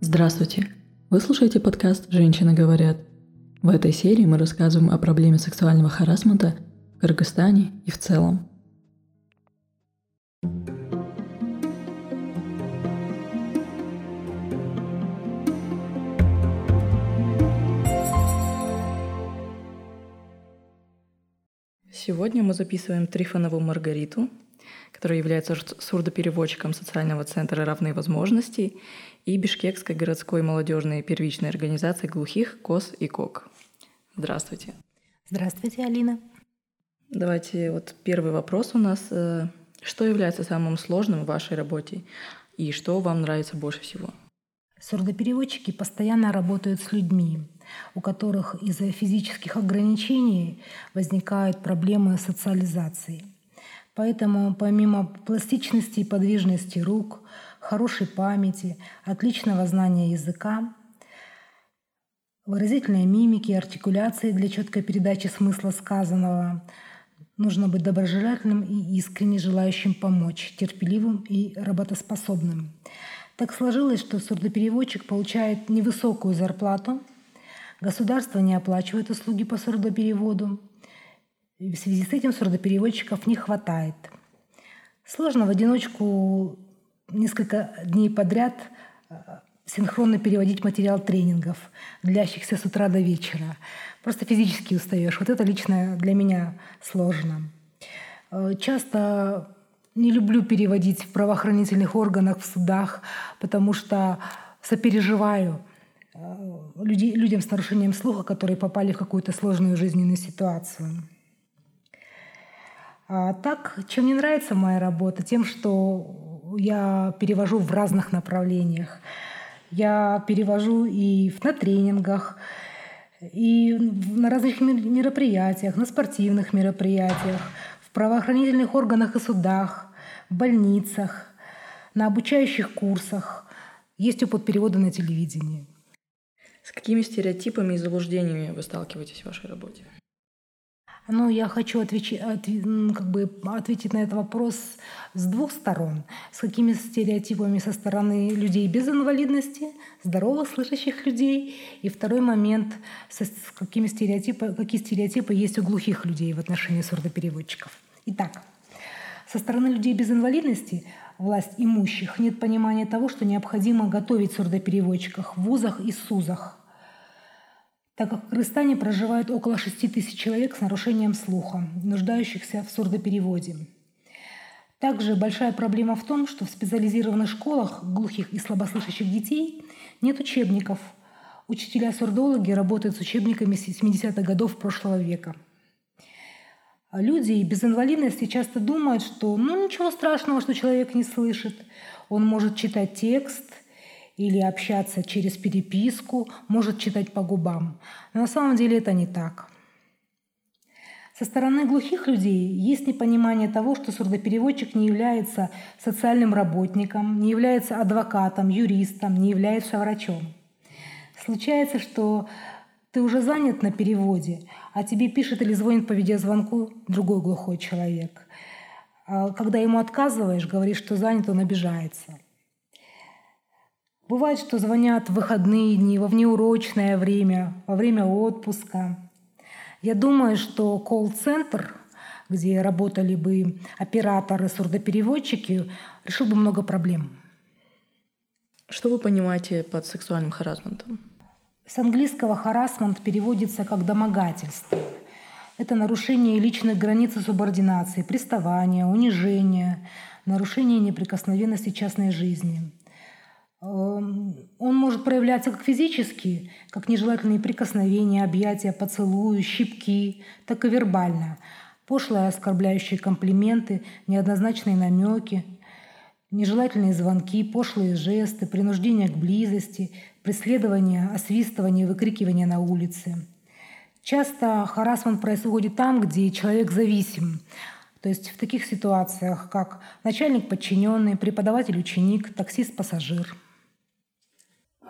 Здравствуйте! Вы слушаете подкаст «Женщины говорят». В этой серии мы рассказываем о проблеме сексуального харасмента в Кыргызстане и в целом. Сегодня мы записываем Трифонову Маргариту, которая является сурдопереводчиком социального центра «Равные возможности» и Бишкекской городской молодежной первичной организации глухих КОС и КОК. Здравствуйте. Здравствуйте, Алина. Давайте вот первый вопрос у нас. Э, что является самым сложным в вашей работе и что вам нравится больше всего? Сурдопереводчики постоянно работают с людьми, у которых из-за физических ограничений возникают проблемы социализации. Поэтому помимо пластичности и подвижности рук, хорошей памяти, отличного знания языка, выразительной мимики, артикуляции для четкой передачи смысла сказанного, нужно быть доброжелательным и искренне желающим помочь, терпеливым и работоспособным. Так сложилось, что сурдопереводчик получает невысокую зарплату, государство не оплачивает услуги по сурдопереводу, в связи с этим сурдопереводчиков не хватает. Сложно в одиночку несколько дней подряд э, синхронно переводить материал тренингов, длящихся с утра до вечера. Просто физически устаешь. Вот это лично для меня сложно. Э, часто не люблю переводить в правоохранительных органах, в судах, потому что сопереживаю э, люди, людям с нарушением слуха, которые попали в какую-то сложную жизненную ситуацию. А так, чем мне нравится моя работа? Тем, что я перевожу в разных направлениях. Я перевожу и на тренингах, и на разных мероприятиях, на спортивных мероприятиях, в правоохранительных органах и судах, в больницах, на обучающих курсах. Есть опыт перевода на телевидении. С какими стереотипами и заблуждениями вы сталкиваетесь в вашей работе? Ну, я хочу отвечи, от, как бы ответить на этот вопрос с двух сторон. С какими стереотипами со стороны людей без инвалидности, здоровых слышащих людей. И второй момент, со, с какими стереотипы, какие стереотипы есть у глухих людей в отношении сурдопереводчиков. Итак, со стороны людей без инвалидности, власть имущих, нет понимания того, что необходимо готовить сурдопереводчиков в вузах и СУЗах, так как в Кыргызстане проживает около 6 тысяч человек с нарушением слуха, нуждающихся в сурдопереводе. Также большая проблема в том, что в специализированных школах глухих и слабослышащих детей нет учебников. Учителя-сурдологи работают с учебниками 70-х годов прошлого века – люди без инвалидности часто думают, что ну ничего страшного, что человек не слышит. Он может читать текст или общаться через переписку, может читать по губам. Но на самом деле это не так. Со стороны глухих людей есть непонимание того, что сурдопереводчик не является социальным работником, не является адвокатом, юристом, не является врачом. Случается, что ты уже занят на переводе, а тебе пишет или звонит по видеозвонку другой глухой человек. А когда ему отказываешь, говоришь, что занят, он обижается. Бывает, что звонят в выходные дни, во внеурочное время, во время отпуска. Я думаю, что колл-центр, где работали бы операторы, сурдопереводчики, решил бы много проблем. Что вы понимаете под сексуальным харасментом? С английского «харасмент» переводится как «домогательство». Это нарушение личных границ и субординации, приставание, унижение, нарушение неприкосновенности частной жизни. Эм, он может проявляться как физически, как нежелательные прикосновения, объятия, поцелуи, щипки, так и вербально. Пошлые оскорбляющие комплименты, неоднозначные намеки, нежелательные звонки, пошлые жесты, принуждение к близости, преследование, освистывание, выкрикивание на улице. Часто харасмент происходит там, где человек зависим. То есть в таких ситуациях, как начальник подчиненный, преподаватель ученик, таксист пассажир.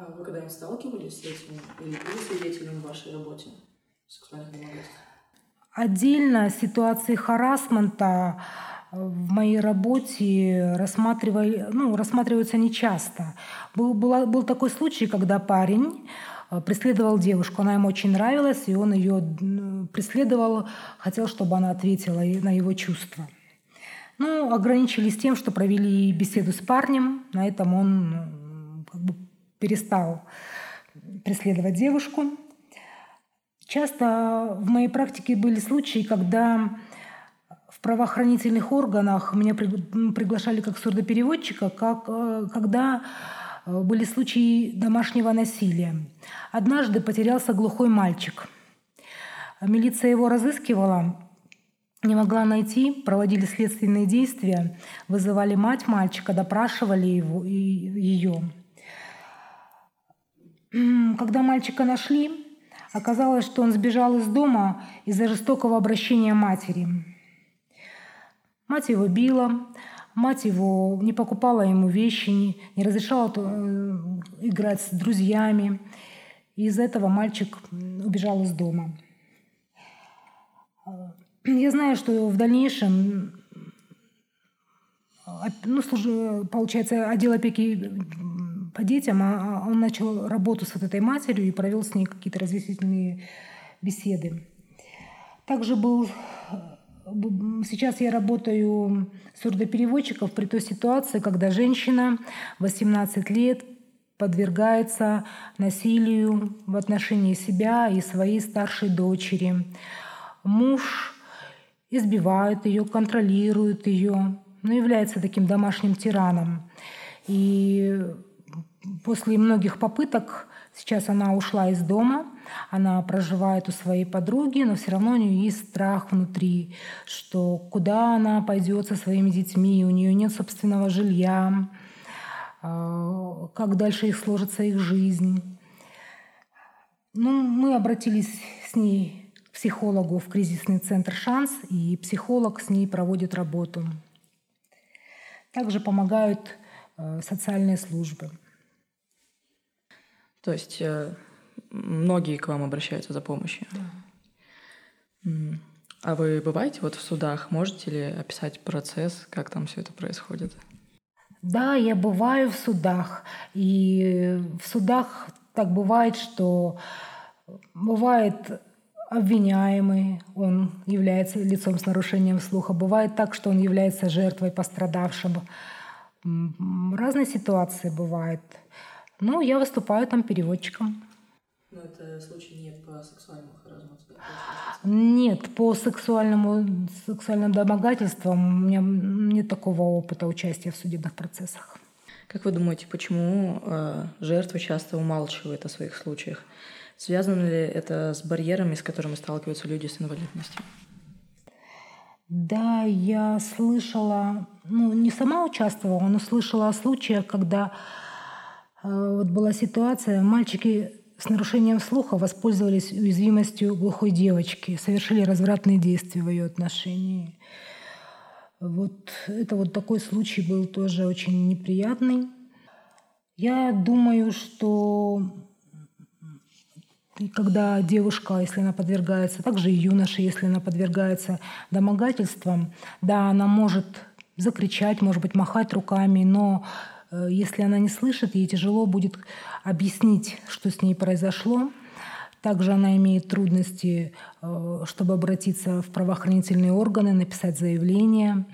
А вы когда-нибудь сталкивались с этим или были свидетелем в вашей работе сексуальных домогательств? Отдельно ситуации харасмента в моей работе рассматривали, ну, рассматриваются нечасто. Был, был, был такой случай, когда парень э, преследовал девушку, она ему очень нравилась, и он ее преследовал, хотел, чтобы она ответила на его чувства. Ну, ограничились тем, что провели беседу с парнем, на этом он как бы перестал преследовать девушку. Часто в моей практике были случаи, когда в правоохранительных органах меня приглашали как сурдопереводчика, как, э, когда э, были случаи домашнего насилия. Однажды потерялся глухой мальчик. Милиция его разыскивала, не могла найти, проводили следственные действия, вызывали мать мальчика, допрашивали его, и, ее. Когда мальчика нашли, оказалось, что он сбежал из дома из-за жестокого обращения матери. Мать его била, мать его не покупала ему вещи, не, разрешала э, играть с друзьями. И из-за этого мальчик убежал из дома. Я знаю, что в дальнейшем ну, получается, отдел опеки по детям, а, а он начал работу с вот этой матерью и провел с ней какие-то разъяснительные беседы. Также был Сейчас я работаю сурдопереводчиков при той ситуации, когда женщина 18 лет подвергается насилию в отношении себя и своей старшей дочери. Муж избивает ее, контролирует ее, но является таким домашним тираном. И после многих попыток сейчас она ушла из дома – она проживает у своей подруги, но все равно у нее есть страх внутри, что куда она пойдет со своими детьми, у нее нет собственного жилья, а, как дальше их сложится их жизнь. Ну, мы обратились с ней к психологу в кризисный центр «Шанс», и психолог с ней проводит работу. Также помогают социальные службы. То есть э, многие к вам обращаются за помощью. Да. А вы бываете вот в судах? Можете ли описать процесс, как там все это происходит? Да, я бываю в судах. И в судах так бывает, что бывает обвиняемый, он является лицом с нарушением слуха. Бывает так, что он является жертвой, пострадавшим. Разные ситуации бывают. Ну, я выступаю там переводчиком. Но это случай не по сексуальному харазму? Нет, по сексуальному, сексуальным домогательствам у меня нет такого опыта участия в судебных процессах. Как вы думаете, почему э, жертвы часто умалчивают о своих случаях? Связано ли это с барьерами, с которыми сталкиваются люди с инвалидностью? Да, я слышала, ну не сама участвовала, но слышала о случаях, когда э, вот была ситуация, мальчики с нарушением слуха воспользовались уязвимостью глухой девочки, совершили развратные действия в ее отношении. Вот это вот такой случай был тоже очень неприятный. Я думаю, что когда девушка, если она подвергается, также и юноша, если она подвергается домогательствам, да, она может закричать, может быть, махать руками, но Э, если она не слышит, ей тяжело будет объяснить, что с ней произошло. Также она имеет трудности, э, чтобы обратиться в правоохранительные органы, написать заявление.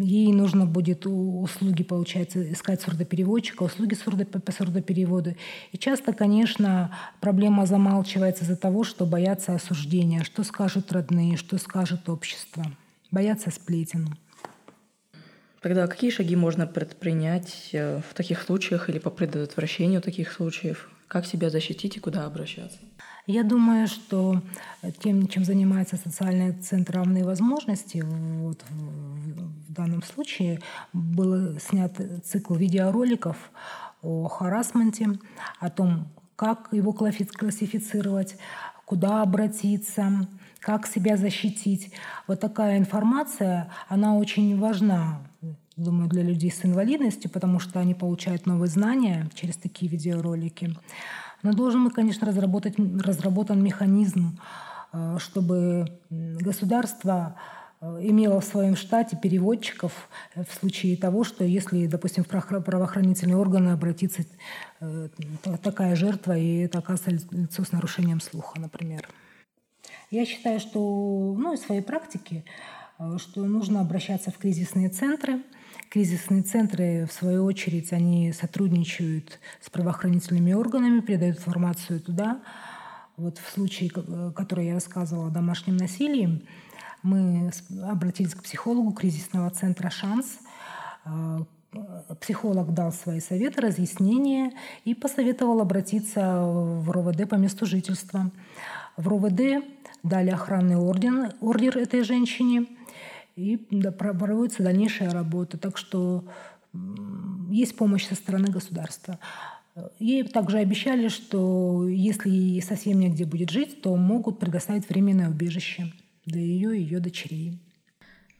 Ей нужно будет услуги, получается, искать сурдопереводчика, услуги по сурдопереводу. И часто, конечно, проблема замалчивается из-за того, что боятся осуждения, что скажут родные, что скажет общество. Боятся сплетен. Тогда какие шаги можно предпринять э, в таких случаях или по предотвращению таких случаев? Как себя защитить и куда обращаться? Я думаю, что тем, чем занимается социальный центр равные возможности, вот в данном случае был снят цикл видеороликов о харасменте, о том, как его классифицировать, куда обратиться, как себя защитить. Вот такая информация, она очень важна думаю, для людей с инвалидностью, потому что они получают новые знания через такие видеоролики. Но должен мы, конечно, разработать, разработан механизм э, чтобы государство э, имело в своем штате переводчиков в случае того, что если, допустим, в правоохранительные органы обратится такая жертва, и это оказывается лицо с нарушением слуха, например. Я считаю, что ну, из своей практики, что нужно обращаться в кризисные центры – Кризисные центры, в свою очередь, они сотрудничают с правоохранительными органами, передают информацию туда. Вот в случае, который я рассказывала о домашнем насилии, мы обратились к психологу кризисного центра «Шанс». А, психолог дал свои советы, разъяснения и посоветовал обратиться в РОВД по месту жительства. В РОВД дали охранный орден, ордер этой женщине – и проводится дальнейшая работа. Так что есть помощь со стороны государства. Ей также обещали, что если совсем негде будет жить, то могут предоставить временное убежище для ее и ее дочерей.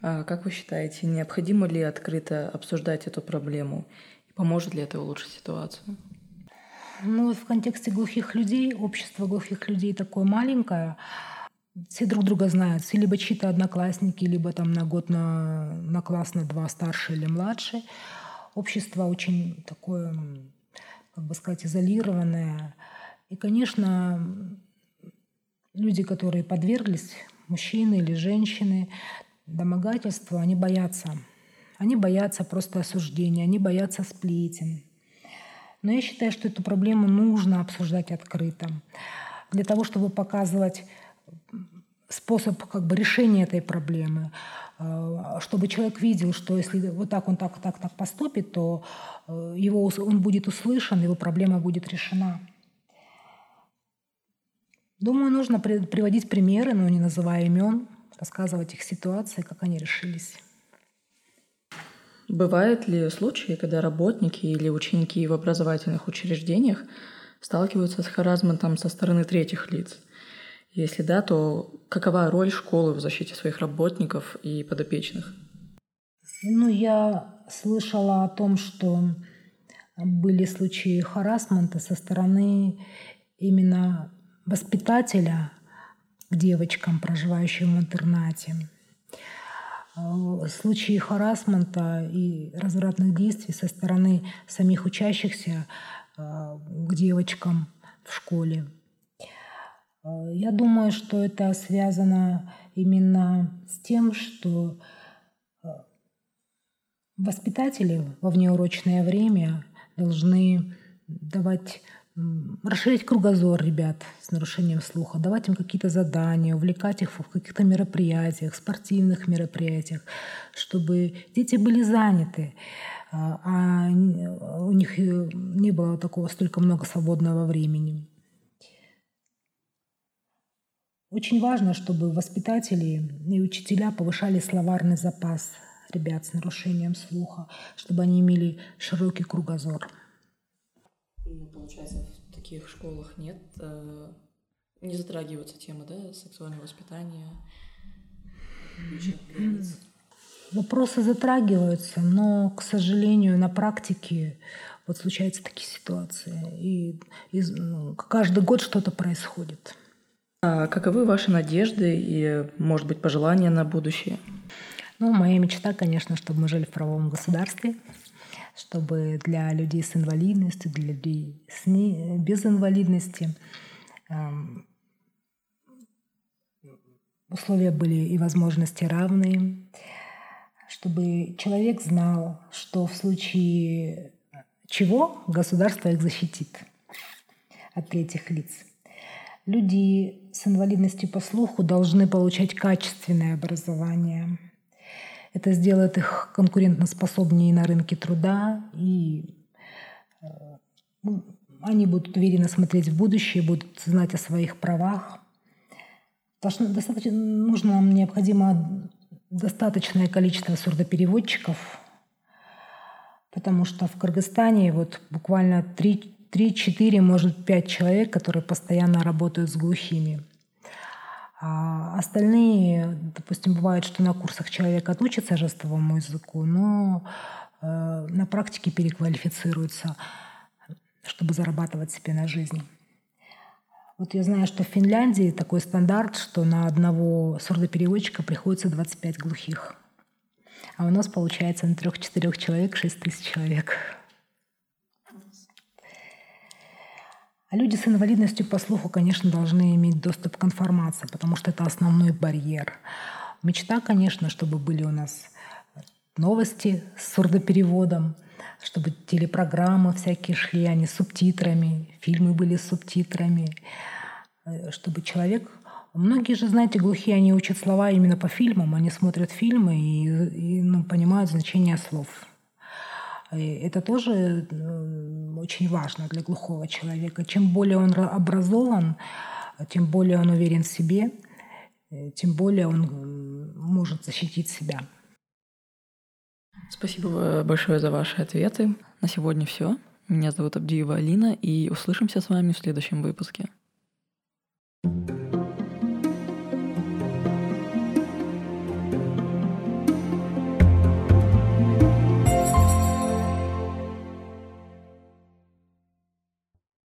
А как вы считаете, необходимо ли открыто обсуждать эту проблему? И поможет ли это улучшить ситуацию? Ну, в контексте глухих людей, общество глухих людей такое маленькое, все друг друга знают. Все либо чьи-то одноклассники, либо там на год, на, на класс, на два старше или младше. Общество очень такое, как бы сказать, изолированное. И, конечно, люди, которые подверглись, мужчины или женщины, домогательству, они боятся. Они боятся просто осуждения, они боятся сплетен. Но я считаю, что эту проблему нужно обсуждать открыто. Для того, чтобы показывать способ как бы решения этой проблемы, э, чтобы человек видел, что если вот так он так, так, так поступит, то э, его, он будет услышан, его проблема будет решена. Думаю, нужно приводить примеры, но не называя имен, рассказывать их ситуации, как они решились. Бывают ли случаи, когда работники или ученики в образовательных учреждениях сталкиваются с харазментом со стороны третьих лиц? Если да, то какова роль школы в защите своих работников и подопечных? Ну, я слышала о том, что были случаи харасмента со стороны именно воспитателя к девочкам, проживающим в интернате. Случаи харасмента и развратных действий со стороны самих учащихся э, к девочкам в школе. Э, я думаю, что это связано именно с тем, что э, воспитатели во внеурочное время должны давать расширить кругозор ребят с нарушением слуха, давать им какие-то задания, увлекать их в каких-то мероприятиях, спортивных мероприятиях, чтобы дети были заняты, а, а у них не было такого столько много свободного времени. Очень важно, чтобы воспитатели и учителя повышали словарный запас ребят с нарушением слуха, чтобы они имели широкий кругозор. Ну, получается, в таких школах нет, э, не затрагивается тема, да, сексуального воспитания, Вопросы затрагиваются, но, к сожалению, на практике вот случаются такие ситуации. И, и ну, каждый год что-то происходит. А каковы ваши надежды и, может быть, пожелания на будущее? Ну, моя мечта, конечно, чтобы мы жили в правовом государстве, чтобы для людей с инвалидностью, для людей с не, без инвалидности эм, условия были и возможности равные, чтобы человек знал, что в случае чего государство их защитит от третьих лиц. Люди с инвалидностью по слуху должны получать качественное образование. Это сделает их конкурентоспособнее на рынке труда, и э, ну, они будут уверенно смотреть в будущее, будут знать о своих правах. Достаточно, нужно нам необходимо достаточное количество сурдопереводчиков, потому что в Кыргызстане вот буквально три 3-4, может 5 человек, которые постоянно работают с глухими. А остальные, допустим, бывает, что на курсах человек отучится жестовому языку, но э, на практике переквалифицируется, чтобы зарабатывать себе на жизнь. Вот я знаю, что в Финляндии такой стандарт, что на одного сурдопереводчика приходится 25 глухих. А у нас получается на трех-четырех человек 6 тысяч человек. А люди с инвалидностью по слуху, конечно, должны иметь доступ к информации, потому что это основной барьер. Мечта, конечно, чтобы были у нас новости с сурдопереводом, чтобы телепрограммы всякие шли, они с субтитрами, фильмы были с субтитрами, э, чтобы человек... Многие же, знаете, глухие, они учат слова именно по фильмам, они смотрят фильмы и, и ну, понимают значение слов. Это тоже э, очень важно для глухого человека. Чем более он образован, тем более он уверен в себе, э, тем более он может защитить себя. Спасибо большое за ваши ответы. На сегодня все. Меня зовут Абдиева Алина, и услышимся с вами в следующем выпуске. thank you